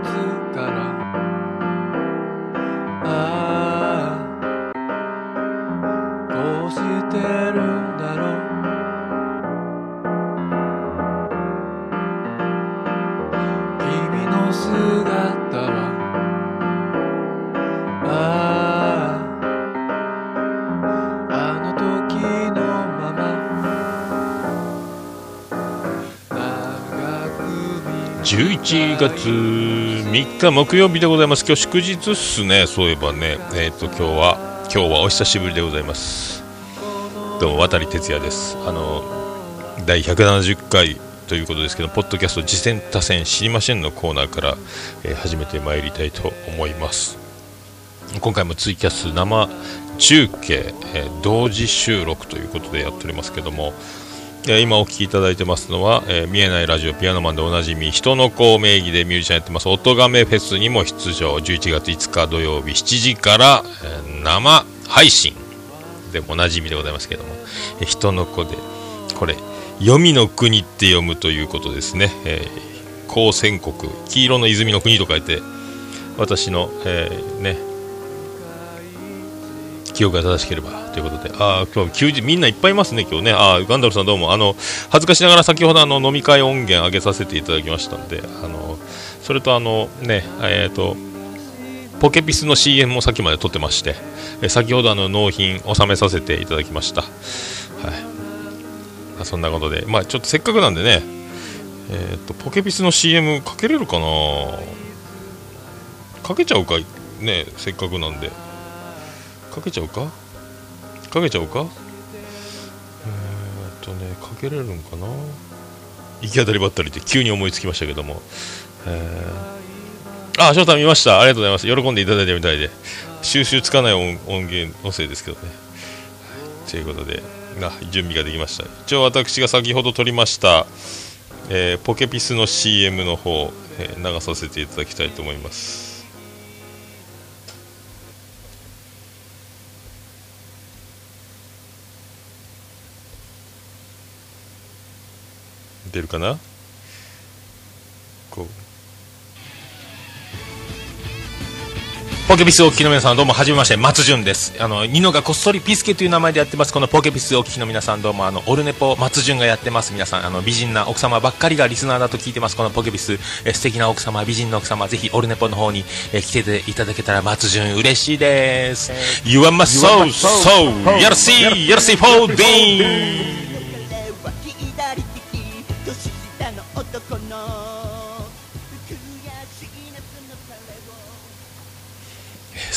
」「ああどうしてるんだろう」「君の姿は」「あああの時のまま。11月3日木曜日でございます。今日祝日っすね。そういえばね。えっ、と今日は今日はお久しぶりでございます。どうも渡哲也です。あの第170回ということですけどポッドキャスト次戦多戦知りませんのコーナーから、えー始めてまいりたいと思います。今回もツイキャス生中継、えー同時収録ということでやっておりますけどもえー今お聴きいただいてますのは、えー見えないラジオピアノマンでおなじみ人の子名義でミュージシャンやってます音亀フェスにも出場11月5日土曜日7時から、えー生配信でもおなじみでございますけども、えー人の子でこれ黄泉の国って読むということですね、えー高専国黄色の泉の国と書いて私の、えね記憶が正しければということで、ああ、今日休日、みんないっぱいいますね、今日ね。ああ、ガンダルさんどうも、あの、恥ずかしながら先ほどあの飲み会音源上げさせていただきましたんで、あの、それとあの、ね、えっ、と、ポケピスの CM もさっきまで撮ってまして、え先ほどあの納品納めさせていただきました。はい。まそんなことで、まあちょっとせっかくなんでね、えっ、と、ポケピスの CM かけれるかな？かけちゃうかね、せっかくなんで。かけちゃうか？かけちゃうか？えーっとねかけれるんかな？行き当たりばったりって急に思いつきましたけども。えー、あ翔太見ました。ありがとうございます。喜んでいただいてみたいで。収集つかない音音源のせいですけどね。ということであ準備ができました。一応私が先ほど撮りました、えーポケピスの CM の方、えー流させていただきたいと思います。出るかな？こう。ポケピスをお聞きの皆さんどうもはじめまして松潤です。あのニノがこっそりピスケという名前でやってます。このポケピスをお聞きの皆さんどうもあのオルネポ松潤がやってます。皆さんあの美人な奥様ばっかりがリスナーだと聞いてます。このポケピスえ素敵な奥様美人な奥様ぜひオルネポの方にえ来ていただけたら松潤嬉しいです。You are my soul soul やらしいやらしいフォーディ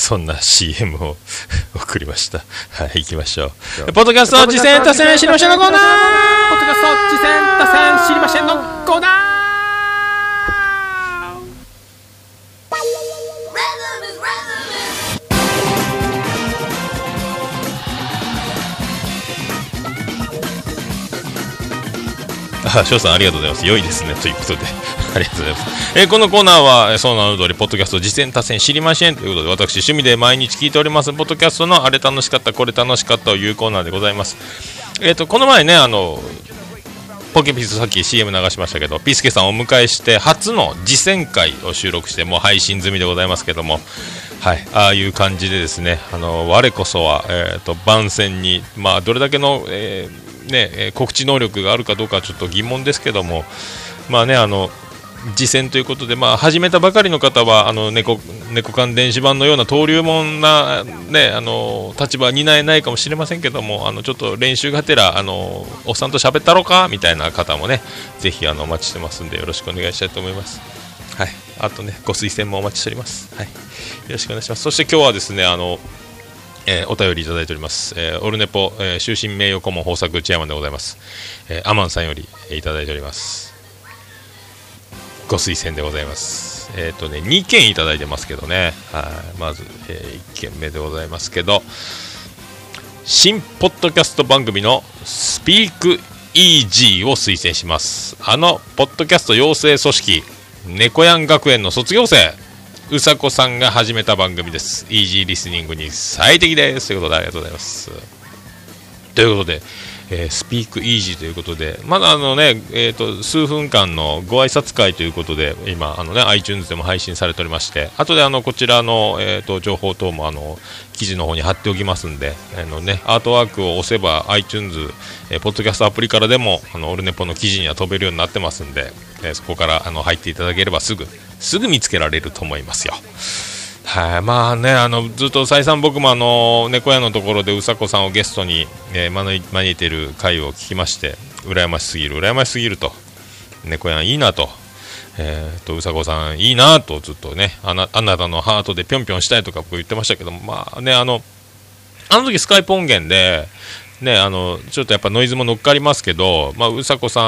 そんな CM を送りました。はい、行きましょう。ポッドキャスト次戦多戦知りませんのコーナーポッドキャスト次戦多戦知りませんのコーナーあ、翔さんありがとうございます。良いですね。ということで、ありがとうございます。えーこのコーナーは、その名の通り、ポッドキャスト、実践多戦知りませんということで、私、趣味で毎日聞いております、ポッドキャストのあれ楽しかった、これ楽しかったというコーナーでございます。えっ、と、この前ね、あの、ポケピスさっき CM 流しましたけど、ピスケさんをお迎えして、初の実践会を収録して、もう配信済みでございますけども、はい、ああいう感じでですね、あの我こそは、えー、と番宣に、まあ、どれだけの、えーね告知能力があるかどうかちょっと疑問ですけども、まあね、あの次戦ということで、まあ、始めたばかりの方は、あの猫猫缶電子版のような登竜門な、ね、あの立場は担えないかもしれませんけども、あのちょっと練習がてら、あのおっさんと喋ったろかみたいな方もね、ぜひあのお待ちしてますんで、よろしくお願いしたいと思います。はい、あとね、ご推薦もお待ちしております。はい、よろしくお願いします。そして今日はですね、あの、えーお便りいただいております。えーオルネポ、えー終身名誉顧問豊作チェアマンでございます。えーアマンさんより、えーいただいております。ご推薦でございます。えっ、とね、2件いただいてますけどね。はい、まず、え1件目でございますけど、新ポッドキャスト番組のスピークイージーを推薦します。あの、ポッドキャスト養成組織、猫やん学園の卒業生、うさこさんが始めた番組です。イージーリスニングに最適です。ということでありがとうございます。ということで、えー、スピークイージーということで、まだあのね、えーと、数分間のご挨拶会ということで、今、あのね、iTunes でも配信されておりまして、後であのこちらの、えーと、情報等もあの記事の方に貼っておきますんで、あのね、アートワークを押せば iTunes、えー、ポッドキャストアプリからでも、あのオルネポの記事には飛べるようになってますんで、えー、そこからあの入っていただければすぐ、すぐ見つけられると思いますよ。はい、まあね、あのずっと再三僕もあの猫屋のところでうさこさんをゲストに、えー、招いている回を聞きまして、羨ましすぎる、羨ましすぎると、猫屋いいなと、えー、とうさこさんいいなとずっとねあな、あなたのハートでぴょんぴょんしたいとか僕言ってましたけど、まあね、あの、あの時スカイプ音源で、ね、あのちょっとやっぱノイズも乗っかりますけど、まあ、うさこさ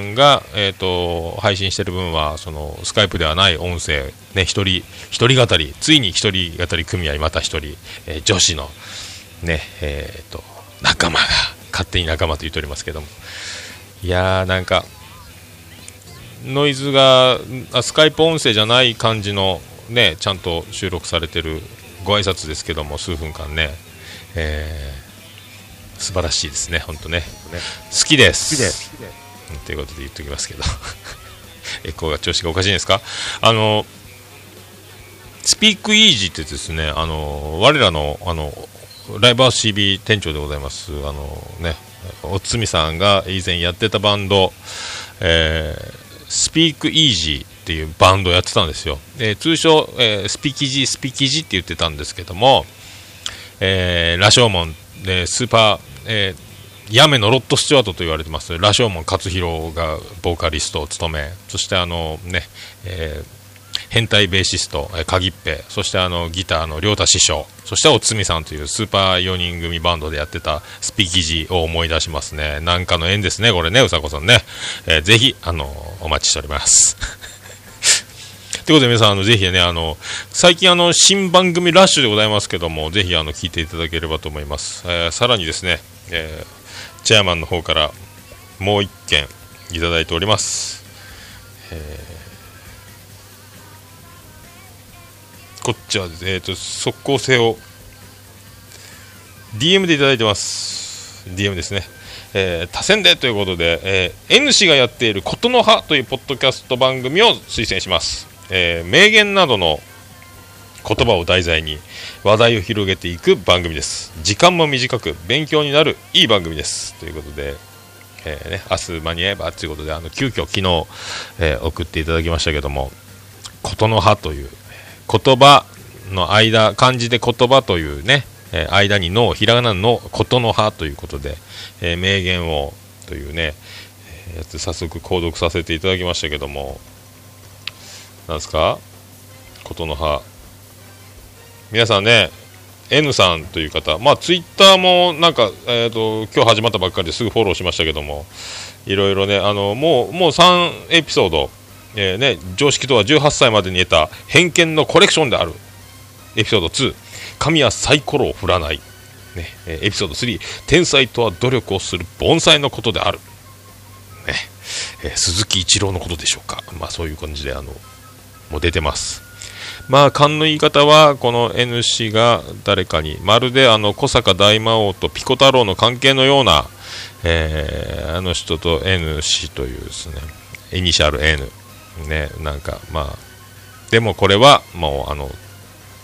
んが、えーと、配信してる分はそのスカイプではない音声、ね、一人一人語りついに一人語り組合また一人、えー、女子の、ねえーと、仲間が勝手に仲間と言っておりますけども。いやーなんかノイズがあスカイプ音声じゃない感じのねちゃんと収録されてるご挨拶ですけども数分間ね、えー素晴らしいですね、本当ね。好きです。好きです。ということで言っておきますけど、エコーが調子がおかしいんですか？あの、スピークイージーってですね、あの、我らの、あの、ライブハウス CB 店長でございます、あのね、おつみさんが以前やってたバンド、えー、スピークイージーっていうバンドをやってたんですよ。えー、通称、えー、スピキジ、スピキジって言ってたんですけども、えー、羅生門でスーパーえー、のロット・スチュワートと言われてます。羅生門勝弘がボーカリストを務めそしてあのね、えー、変態ベーシスト、えー、鍵っぺそしてあのギターの亮太師匠そしておつみさんというスーパー4人組バンドでやってたスピキジを思い出しますね。なんかの縁ですねこれねうさこさんね、えー、ぜひあのお待ちしております。ということで皆さん、あのぜひね、あの最近あの新番組ラッシュでございますけども、ぜひあの聞いていただければと思います。えー、さらにですね、えー、チェアマンの方からもう1件いただいております。えー、こっちは、えーと、速攻性を DM でいただいてます。DM ですね。えー、多選でということで、えー、N 氏がやっていることの葉というポッドキャスト番組を推薦します。えー、名言などの言葉を題材に話題を広げていく番組です。時間も短く勉強になるいい番組です。ということで、えーね、明日間に合えばということであの急遽昨日、えー、送っていただきましたけどもことの葉という言葉の間漢字で言葉というね、えー、間にのひらがなのことの葉ということで、え、名言をというねやつ早速購読させていただきましたけどもなんすか？琴の葉。皆さんね N さんという方。まあツイッターもなんか、えーと、今日始まったばっかりですぐフォローしましたけども。いろいろねあのもうもう3エピソード、えー、ね、常識とは18歳までに得た偏見のコレクションである。エピソード2神はサイコロを振らない、ね、エピソード3天才とは努力をする盆栽のことである、ねえー、鈴木一郎のことでしょうか。まあそういう感じであのも出てます。まあ、勘の言い方は、この N 氏が誰かに、まるであの小坂大魔王とピコ太郎の関係のような、えー、あの人と N 氏というですね、イニシャル N。ね、なんか、まあ、でもこれは、もう、あの、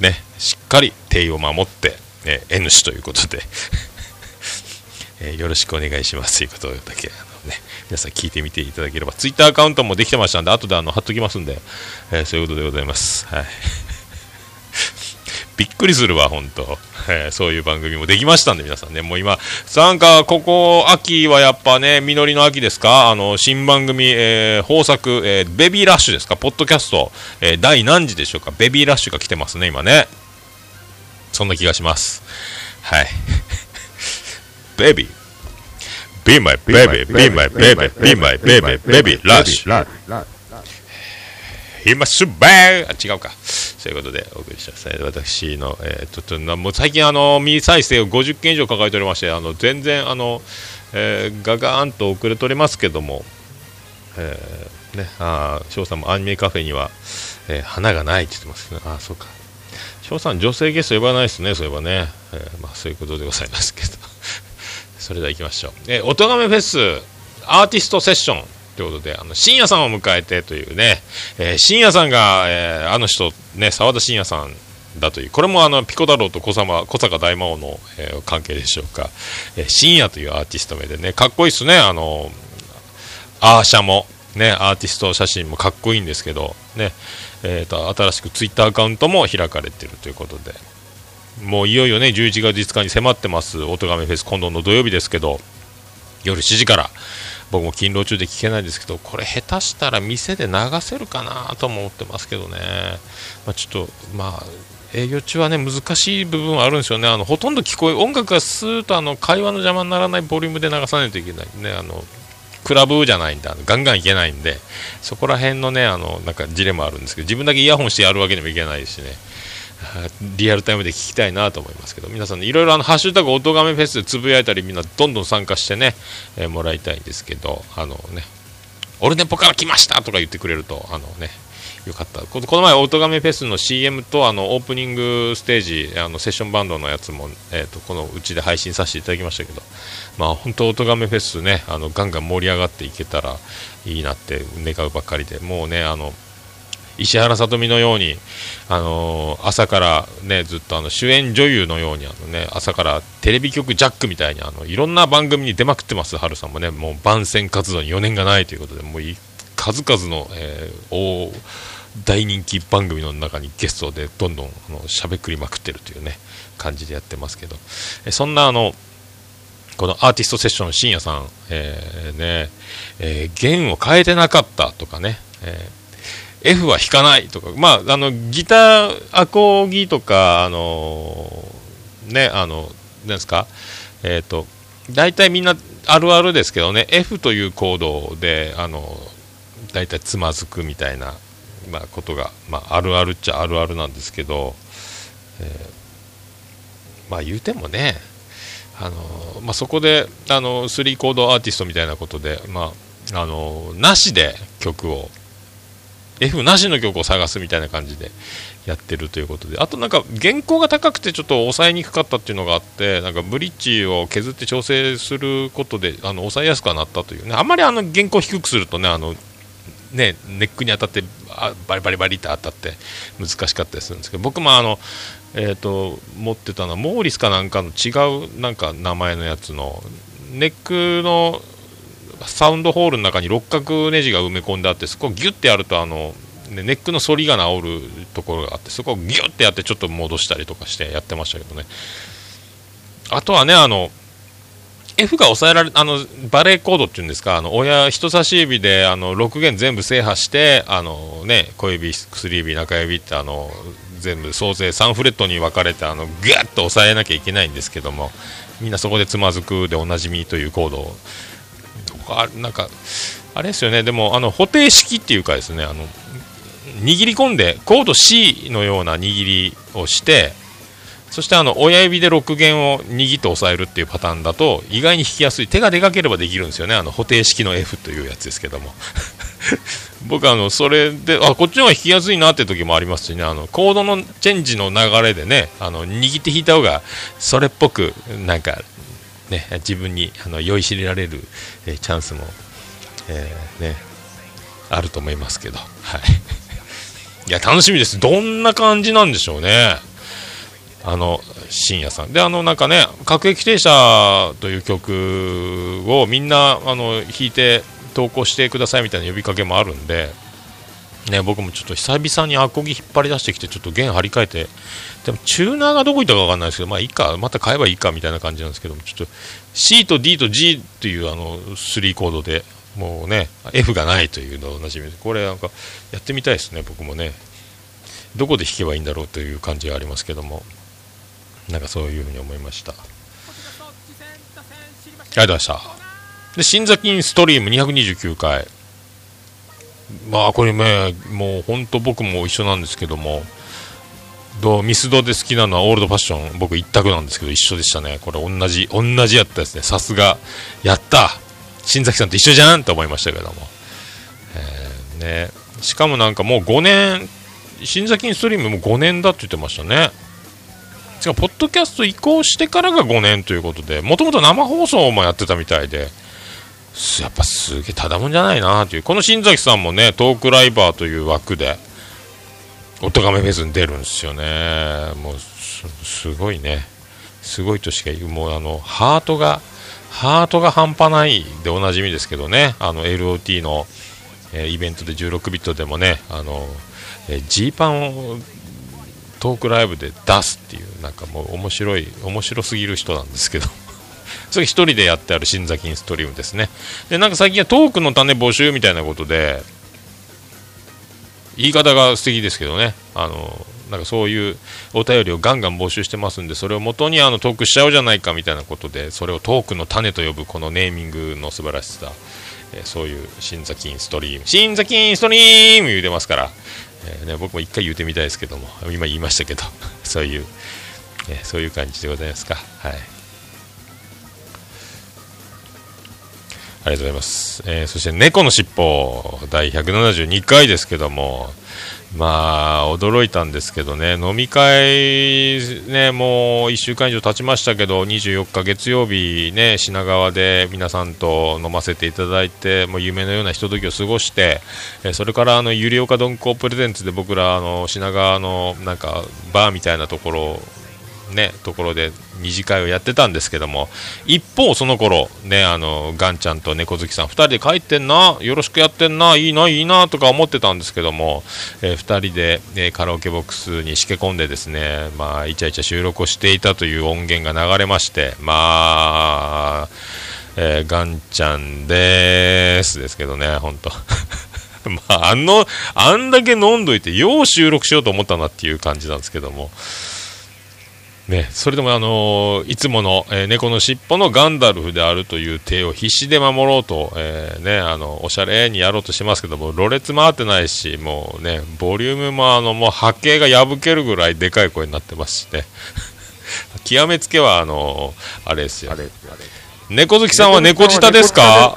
ね、しっかり定位を守って、え、N 氏ということで えー、よろしくお願いしますということだけ、ね、皆さん聞いてみていただければ、ツイッターアカウントもできてましたんで、後であの貼っときますんで、えー、そういうことでございます。はい。びっくりするわ、本当、えー、そういう番組もできましたんで、皆さんね、もう今、なんか、ここ、秋はやっぱね、実りの秋ですか、あの、新番組、えー、豊作、えー、ベビーラッシュですか、ポッドキャスト、えー、第何時でしょうか、ベビーラッシュが来てますね、今ね。そんな気がします。はい。ベビー。Be my baby, be my baby, be my baby, baby, rush. 今すばあ違うか。そういうことでお送りします。私の、えー、ちょっともう最近あの未再生を50件以上抱えておりまして、あの全然あの、えー、ガガーンと遅れておりますけども、えー、ね、あ翔さんもアニメカフェには、えー、花がないって言ってますね。あそうか。翔さん女性ゲスト呼ばないですね、そういえばね。えー、まあそういうことでございますけど。それでは行きましょう。えー、おとがめフェス、アーティストセッションということで、あの、深夜さんを迎えてというね、えー、深夜さんが、えー、あの人、ね、沢田深夜さんだという、これもあの、ピコ太郎と小様、小坂大魔王の、えー、関係でしょうか。えー、深夜というアーティスト名でね、かっこいいっすね、あの、アーシャも、ね、アーティスト写真もかっこいいんですけど、ね、えーと、新しくツイッターアカウントも開かれているということで、もういよいよね、11月5日に迫ってます、おとがめフェス、今度の土曜日ですけど、夜7時から、僕も勤労中で聞けないですけど、これ下手したら店で流せるかなとも思ってますけどね、まあ、ちょっと、まあ、営業中はね難しい部分はあるんですよね、あのほとんど聞こえ、音楽がスーッとあの会話の邪魔にならないボリュームで流さないといけない。ね、あのクラブじゃないんで、あのガンガンいけないんで、そこら辺のね、あのなんかジレもあるんですけど、自分だけイヤホンしてやるわけにもいけないしね、リアルタイムで聞きたいなと思いますけど、皆さん、ね、いろいろあのハッシュタグおとがめフェスでつぶやいたり、みんなどんどん参加してね、えー、もらいたいんですけど、あのね、オルネポから来ましたとか言ってくれると、あのね、よかった。この前、オートガメフェスの CM とあのオープニングステージあのセッションバンドのやつも、えーと、このうちで配信させていただきましたけど、まあ、本当、オートガメフェスねあのガンガン盛り上がっていけたらいいなって願うばっかりでもうねあの石原さとみのように、あのー、朝からねずっとあの主演女優のようにあの、ね、朝からテレビ局ジャックみたいにあのいろんな番組に出まくってます、ハルさんもね。もう番宣活動に余念がないということでもう数々の、えー、大人気番組の中にゲストでどんどんあの喋くりまくってるというね感じでやってますけど、えそんなあのこのアーティストセッション深夜さん、えー、ねえー、弦を変えてなかったとかね、え、F は弾かないとか、まあ、あのギターアコギとか、あの、ね、あの、なんですか、えっ、と、大体みんなあるあるですけどね、F というコードで、あの大体つまずくみたいなまあ、ことが、まあ、あるあるっちゃあるあるなんですけど、えー、まあ言うてもね、あのまあ、そこであの3コードアーティストみたいなことで、まあ、あのなしで曲を F なしの曲を探すみたいな感じでやってるということで。あとなんか原稿が高くてちょっと抑えにくかったっていうのがあってなんかブリッジを削って調整することであの抑えやすくはなったというね。あんまりあの原稿低くするとねあのね、ネックに当たってあバリバリバリって当たって難しかったりするんですけど。僕もあの、えーと、持ってたのはモーリスかなんかの違うなんか名前のやつのネックのサウンドホールの中に六角ネジが埋め込んであってそこをギュッてやるとあの、ネックの反りが治るところがあってそこをギュッてやってちょっと戻したりとかしてやってましたけどね。あとはねあの F が抑えられあのバレーコードっていうんですかあの親人差し指であの6弦全部制覇してあの、ね、小指、薬指、中指ってあの全部総勢3フレットに分かれてあのグッと押さえなきゃいけないんですけどもみんなそこでつまずくでおなじみというコードをあなんかあれですよね。でもあの補定式っていうかですねあの握り込んでコード C のような握りをしてそしてあの親指で6弦を握って押さえるっていうパターンだと意外に弾きやすい。手がでかければできるんですよね。あの補定式の F というやつですけども。僕あのそれであこっちの方が弾きやすいなって時もありますしね。あのコードのチェンジの流れでねあの握って弾いた方がそれっぽくなんかね自分にあの酔いしれられる、え、チャンスも、えー、ねあると思いますけど。はい。いや楽しみです。どんな感じなんでしょうね。あの深夜さん。であのなんかね「各駅停車」という曲をみんなあの弾いて投稿してくださいみたいな呼びかけもあるんで、ね、僕もちょっと久々にアコギ引っ張り出してきてちょっと弦張り替えてでもチューナーがどこ行ったか分かんないですけどまあいいかまた買えばいいかみたいな感じなんですけどもちょっと C と D と G っていうあの3コードでもうね F がないというのおなじみでこれなんかやってみたいですね僕もね。どこで弾けばいいんだろうという感じがありますけども。なんかそういうふうに思いました。ありがとうございました。で新座金ストリーム229回。まあこれねもう本当僕も一緒なんですけどもどうミスドで好きなのはオールドファッション僕一択なんですけど一緒でしたね。これ同じ同じやったですね。さすがやった。新崎さんと一緒じゃんと思いましたけども、えー、ね。しかもなんかもう5年新座金ストリームも5年だって言ってましたね。し違うポッドキャスト移行してからが5年ということでもともと生放送もやってたみたいでやっぱすげえただもんじゃないなという。この新崎さんもねトークライバーという枠でおとがめフェスに出るんですよね。もうすごいね。すごいとしか言うもうあのハートがハートが半端ないでおなじみですけどね。あの LOT の、えーイベントで16ビットでもねあのえジーパンをトークライブで出すっていうなんかもう面白い面白すぎる人なんですけど。それ一人でやってある新崎インストリームですね。でなんか最近はトークの種募集みたいなことで言い方が素敵ですけどね。あのなんかそういうお便りをガンガン募集してますんでそれを元にあのトークしちゃおうじゃないかみたいなことでそれをトークの種と呼ぶこのネーミングの素晴らしさ、えそういう新崎インストリーム。新崎インストリーム言うてますから、えーね、僕も一回言うてみたいですけども。今言いましたけど。そういう、えそういう感じでございますか。はい。りがとうございます。えーそして、猫のしっぽ、第172回ですけども、まあ、驚いたんですけどね、飲み会、ね、もう1週間以上経ちましたけど、24日月曜日、ね、品川で皆さんと飲ませていただいて、もう夢のようなひとときを過ごして、えそれから、あの、ゆりおか鈍行プレゼンツで僕ら、あの、品川の、なんか、バーみたいなところね、ところで二次会をやってたんですけども一方その頃ねあのガンちゃんと猫好きさん2人で帰ってんなよろしくやってんないいないいなとか思ってたんですけども、え2人で、えカラオケボックスにしけ込んでですねまあイチャイチャ収録をしていたという音源が流れましてまあえーガンちゃんでーすですけどね本当。まああのあんだけ飲んどいてよう収録しようと思ったなっていう感じなんですけども。ね、それでも、あのーいつもの、えー猫の尻尾のガンダルフであるという手を必死で守ろうと、えーね、あのおしゃれにやろうとしてますけどもろれつ回ってないしもうねボリュームもあのもう波形が破けるぐらいでかい声になってますしね。極めつけはあのーあれですよ。猫好きさんは猫舌ですか？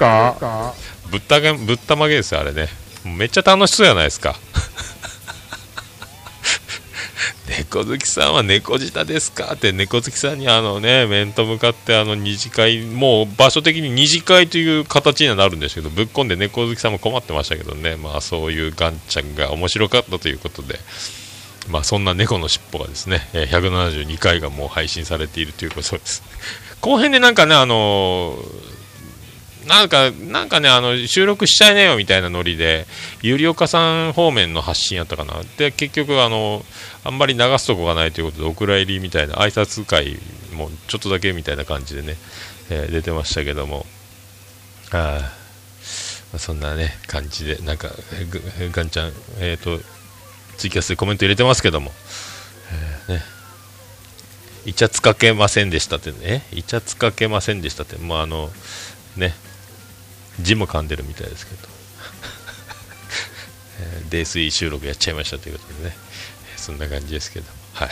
ぶったげぶったまげですよあれね。めっちゃ楽しそうじゃないですか猫好きさんは猫舌ですか？って猫好きさんにあのね面と向かってあの二次会もう場所的に二次会という形にはなるんですけどぶっこんで猫好きさんも困ってましたけどね。まあそういうガンちゃんが面白かったということで。まあそんな猫の尻尾がですね172回がもう配信されているということです。後編でなんかねあのーなんか、なんかね、あの、収録しちゃいなよみたいなノリで、ゆりおかさん方面の発信やったかな。で、結局、あの、あんまり流すとこがないということで、お蔵入りみたいな、挨拶会もちょっとだけみたいな感じでね、えー出てましたけども、あまあそんなね、感じで、なんか、ガンちゃん、えっ、と、ツイキャスでコメント入れてますけども、えーね、イチャつかけませんでしたってね、イチャつかけませんでしたって、まあ、あの、ね、字も噛んでるみたいですけど、え泥酔収録やっちゃいましたということでね、そんな感じですけど、はい。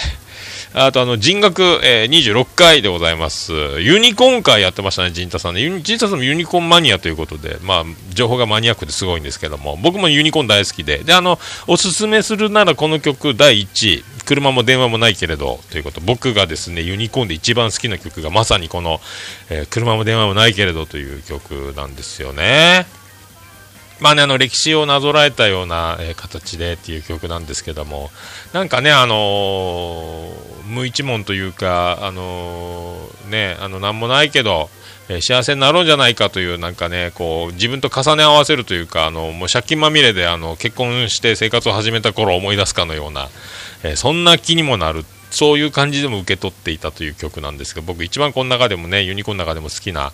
あと、あの、人学、えー26回でございます。ユニコーン会やってましたね、陣太さんね。陣太さんもユニコーンマニアということで、まあ、情報がマニアックですごいんですけども、僕もユニコーン大好きで、で、あの、おすすめするならこの曲第1位、車も電話もないけれど、ということ、僕がですね、ユニコーンで一番好きな曲がまさにこの、えー車も電話もないけれどという曲なんですよね。まあね、あの歴史をなぞらえたような、えー形でっていう曲なんですけども、なんかね、あのー無一文というか、あのーね、あの、なんもないけど、えー幸せになろうじゃないかという、なんかね、こう、自分と重ね合わせるというか、あの、もう借金まみれで、あの、結婚して生活を始めた頃を思い出すかのような、えそんな気にもなる、そういう感じでも受け取っていたという曲なんですが、僕一番この中でもね、ユニコーンの中でも好きな、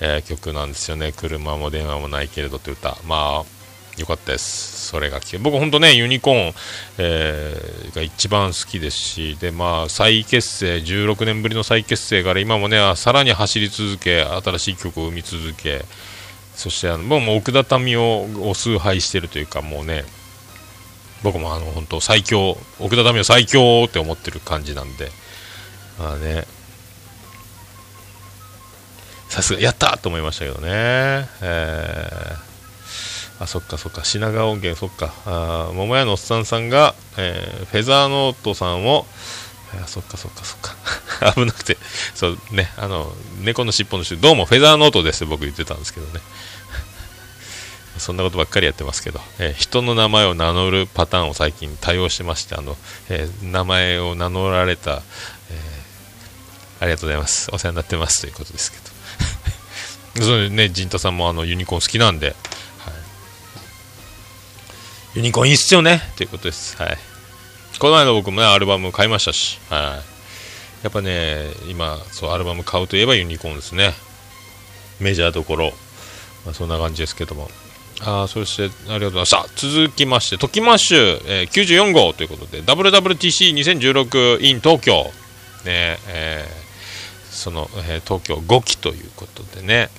えー曲なんですよね。車も電話もないけれどという歌。まあ、よかったです。それが聞け僕本当ね、ユニコーン、えーが一番好きですし、で、まあ、再結成、16年ぶりの再結成から今もね、さらに走り続け、新しい曲を生み続け、そしてあの、僕も奥田民を崇拝してるというか、もうね、僕もあの、本当最強、奥田民生最強って思ってる感じなんで、まあね、さすが、やったと思いましたけどね。えーあ、そっかそっか、品川音源、そっか、あ桃屋のおっさんさんが、えーフェザーノートさんを、あそっかそっかそっか。危なくて、そうね、あの、猫の尻尾の種どうもフェザーノートですって僕言ってたんですけどね。そんなことばっかりやってますけど、えー人の名前を名乗るパターンを最近多用してまして、あの、えー名前を名乗られた、えーありがとうございます。お世話になってますということですけど。そうね、陣太さんもあのユニコーン好きなんで、はい、ユニコーンいいっすよねということです。はい。この間僕もね、アルバム買いましたし、はい。やっぱね、今、そう、アルバム買うといえばユニコーンですね。メジャーどころ。まあ、そんな感じですけども。あそして、ありがとうございました。続きまして、トキマッシュ、えー94号ということで、WWTC2016 in 東京。ね、えーその、えー東京5期ということでね、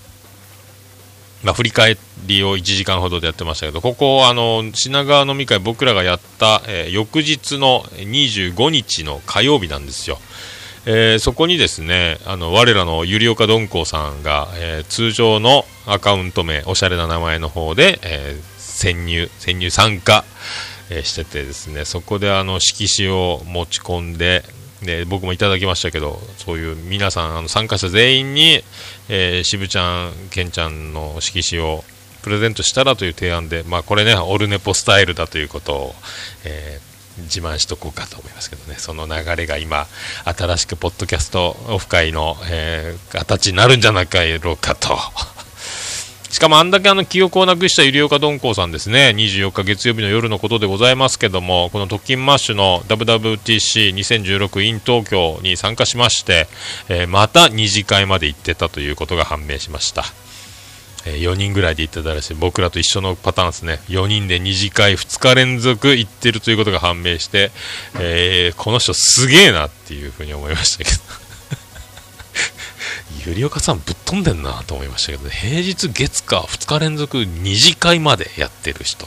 まあ、振り返りを1時間ほどでやってましたけど、ここ、あの、品川飲み会僕らがやった、えー翌日の25日の火曜日なんですよ。えーそこにですね、あの、我らのゆりおかどんこうさんが、えー通常のアカウント名、おしゃれな名前の方で、えー潜入、潜入参加、えしててですね、そこであの、色紙を持ち込んで、で僕もいただきましたけど、そういう皆さん、あの参加者全員に、えー、渋ちゃん、ケンちゃんの色紙をプレゼントしたらという提案で、まあ、これね、オルネポスタイルだということを、えー自慢しとこうかと思いますけどね、その流れが今、新しくポッドキャストオフ会の、えー形になるんじゃないかろうかと。しかもあんだけあの記憶をなくしたゆりおかどんこうさんですね、24日月曜日の夜のことでございますけども、この特勤マッシュの WWTC2016 in 東京に参加しまして、えーまた二次会まで行ってたということが判明しました。え4人ぐらいで行ってたらしい。僕らと一緒のパターンですね。4人で2次会2日連続行ってるということが判明して、えーこの人すげえなっていうふうに思いましたけど。ゆりおかさんぶっ飛んでんなと思いましたけど、平日月火2日連続2次会までやってる人、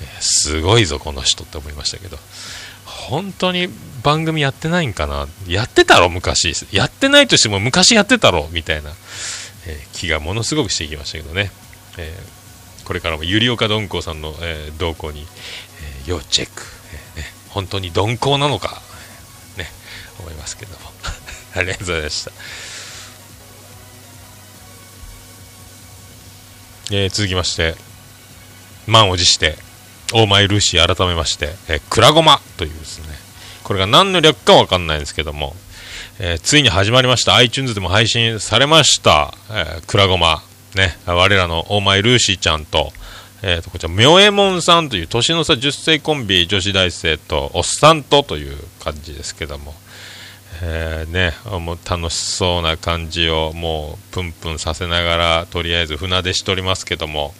えーすごいぞこの人って思いましたけど。本当に番組やってないんかな？やってたろ昔。やってないとしても昔やってたろみたいな。えー気がものすごくしてきましたけどね、えーこれからもゆりおかどんこうさんの、えー動向に、えー要チェック、えーね、本当に鈍行なのか、ね、思いますけども。ありがとうございました、えー続きまして満を持してオーマイルーシー改めまして、えー、クラゴマというですね。これが何の略かわかんないんですけども、えーついに始まりました。iTunes でも配信されました、えー、クラゴマね。我らのオーマイルーシーちゃんと。えー、とこちら、みょえもんさんという年の差10歳コンビ女子大生とおっさんとという感じですけども、えーね、もう楽しそうな感じをもうプンプンさせながらとりあえず船出しておりますけども。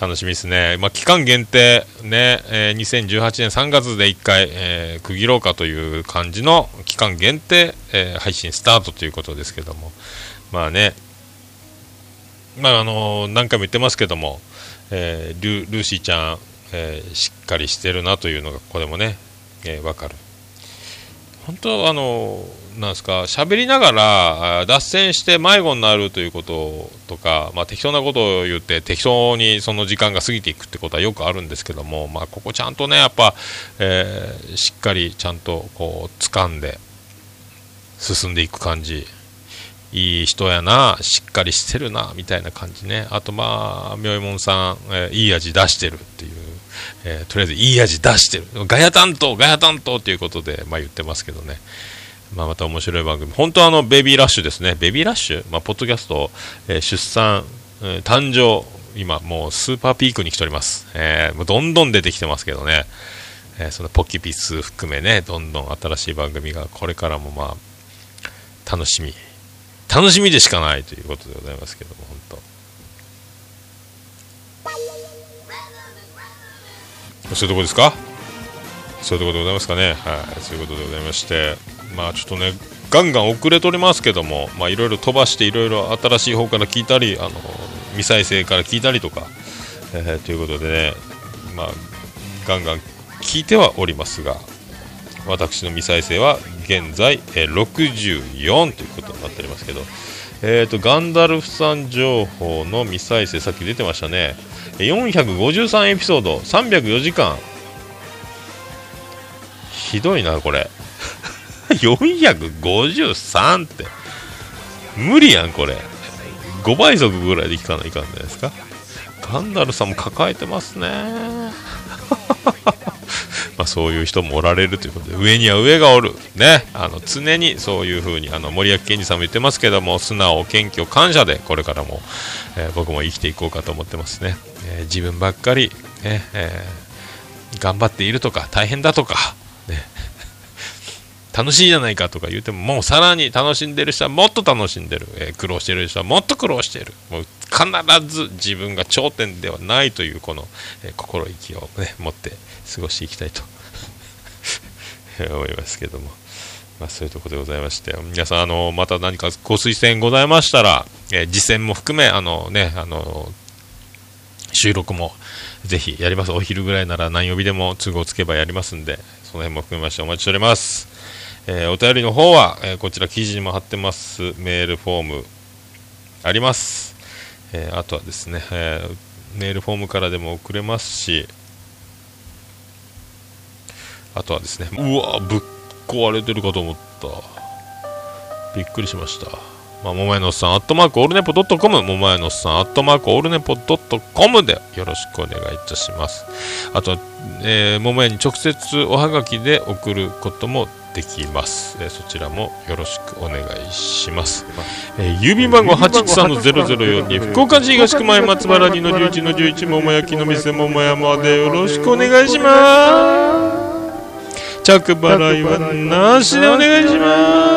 楽しみですね、まあ、期間限定ね、えー2018年3月で1回、えー区切ろうかという感じの期間限定、えー配信スタートということですけども。まあね。まああの何回も言ってますけども、えールルーシーちゃん、えーしっかりしてるなというのがここでもね、えーわかる。本当あのなんですか喋りながら脱線して迷子になるということとか、まあ、適当なことを言って適当にその時間が過ぎていくってことはよくあるんですけども、まあ、ここちゃんとねやっぱ、えーしっかりちゃんとこう掴んで進んでいく感じ。いい人やなしっかりしてるなみたいな感じね。あとまあみょいもんさん、えーいい味出してるっていう、えーとりあえずいい味出してる。ガヤ担当ガヤ担当ということで、まあ、言ってますけどね。まあ、また面白い番組。本当はあのベビーラッシュですね。ベビーラッシュ、まあ、ポッドキャスト、えー出産、えー誕生今もうスーパーピークに来ております、えーもうどんどん出てきてますけどね、えーそのポキピス含めねどんどん新しい番組がこれからもまあ楽しみ。楽しみでしかないということでございますけども本当。そういうとこですか？そういうところでございますかね。はい。そういうことでございまして。まあちょっとねガンガン遅れておりますけどもまあいろいろ飛ばしていろいろ新しい方から聞いたりあの未再生から聞いたりとか、えーということでねまあガンガン聞いてはおりますが私の未再生は現在、えー64ということになっておりますけど、えー、とガンダルフさん情報の未再生さっき出てましたね。453エピソード304時間ひどいなこれ。453って。無理やんこれ。5倍速ぐらいでいかないかんじゃないですか。ガンダルさんも抱えてますね。まあそういう人もおられるということで上には上がおる。ね。あの常にそういう風にあの森脇健児さんも言ってますけども素直謙虚感謝でこれからも、えー僕も生きていこうかと思ってますね、えー自分ばっかり、ねえー頑張っているとか大変だとか、楽しいじゃないかとか言ってももうさらに楽しんでる人はもっと楽しんでる、えー苦労してる人はもっと苦労してる。もう必ず自分が頂点ではないというこの、えー心意気を、ね、持って過ごしていきたいと。思いますけども、まあ、そういうところでございまして。皆さんあのまた何かご推薦ございましたら、えー実践も含めあのねあの収録もぜひやります。お昼ぐらいなら何曜日でも都合つけばやりますんでその辺も含めましてお待ちしております、えーお便りの方は、えーこちら記事にも貼ってますメールフォームあります、えーあとはですね、えメールフォームからでも送れますしあとはですねうわぶっ壊れてるかと思った。びっくりしました。まあ、ももやのさん、アットマークオールネポドットコム、ももやのさん、アットマークオールネポドットコムでよろしくお願いいたします。あと、えー、ももやに直接おはがきで送ることもできます。えーそちらもよろしくお願いします。えー郵便番号813-0042、福岡市東区前松原2の11の11、もも焼きの店ももやまでよろしくお願いします。着払いはなしでお願いします。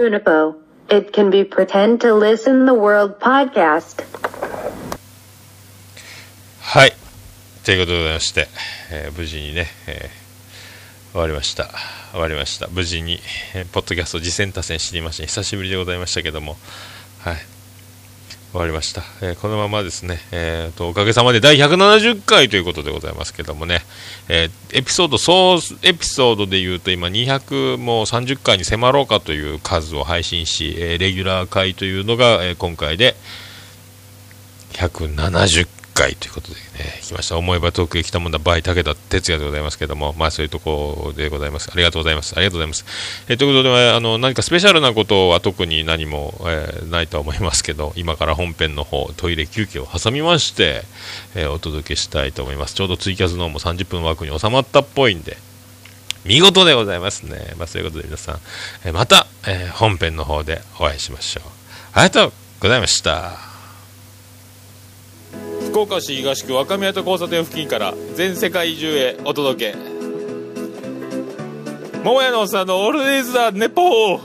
Orunipo. It can be pretend to listen the world podcast. はい。ということでございまして、えー無事にね、えー終わりました。終わりました。無事に、えーポッドキャスト次戦多戦知りまして、久しぶりでございましたけども、はい。終わりました。えーこのままですね、えーと、おかげさまで第170回ということでございますけどもね、えーエピソード、総エピソードで言うと今200もう30回に迫ろうかという数を配信し、えーレギュラー回というのが、え今回で170回ということでね、来ました。思えば遠くへ来たもんだ、バイ武田哲也でございますけども、まあそういうところでございます。ありがとうございます。ありがとうございます。えということで、あの、何かスペシャルなことは特に何も、えーないとは思いますけど、今から本編の方、トイレ休憩を挟みまして、えーお届けしたいと思います。ちょうどツイキャスの方も30分枠に収まったっぽいんで、見事でございますね。まあそういうことで皆さん、えーまた、え本編の方でお会いしましょう。ありがとうございました。福岡市東区若宮と交差点付近から全世界中へお届け。桃屋のおっさんのオールディーズ・ザ・ネポー。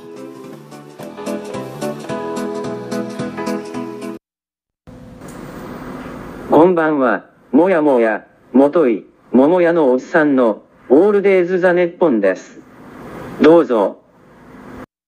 こんばんは、もやもや、もとい、桃屋のおっさんの、オールデイズ・ザ・ネッポンです。どうぞ、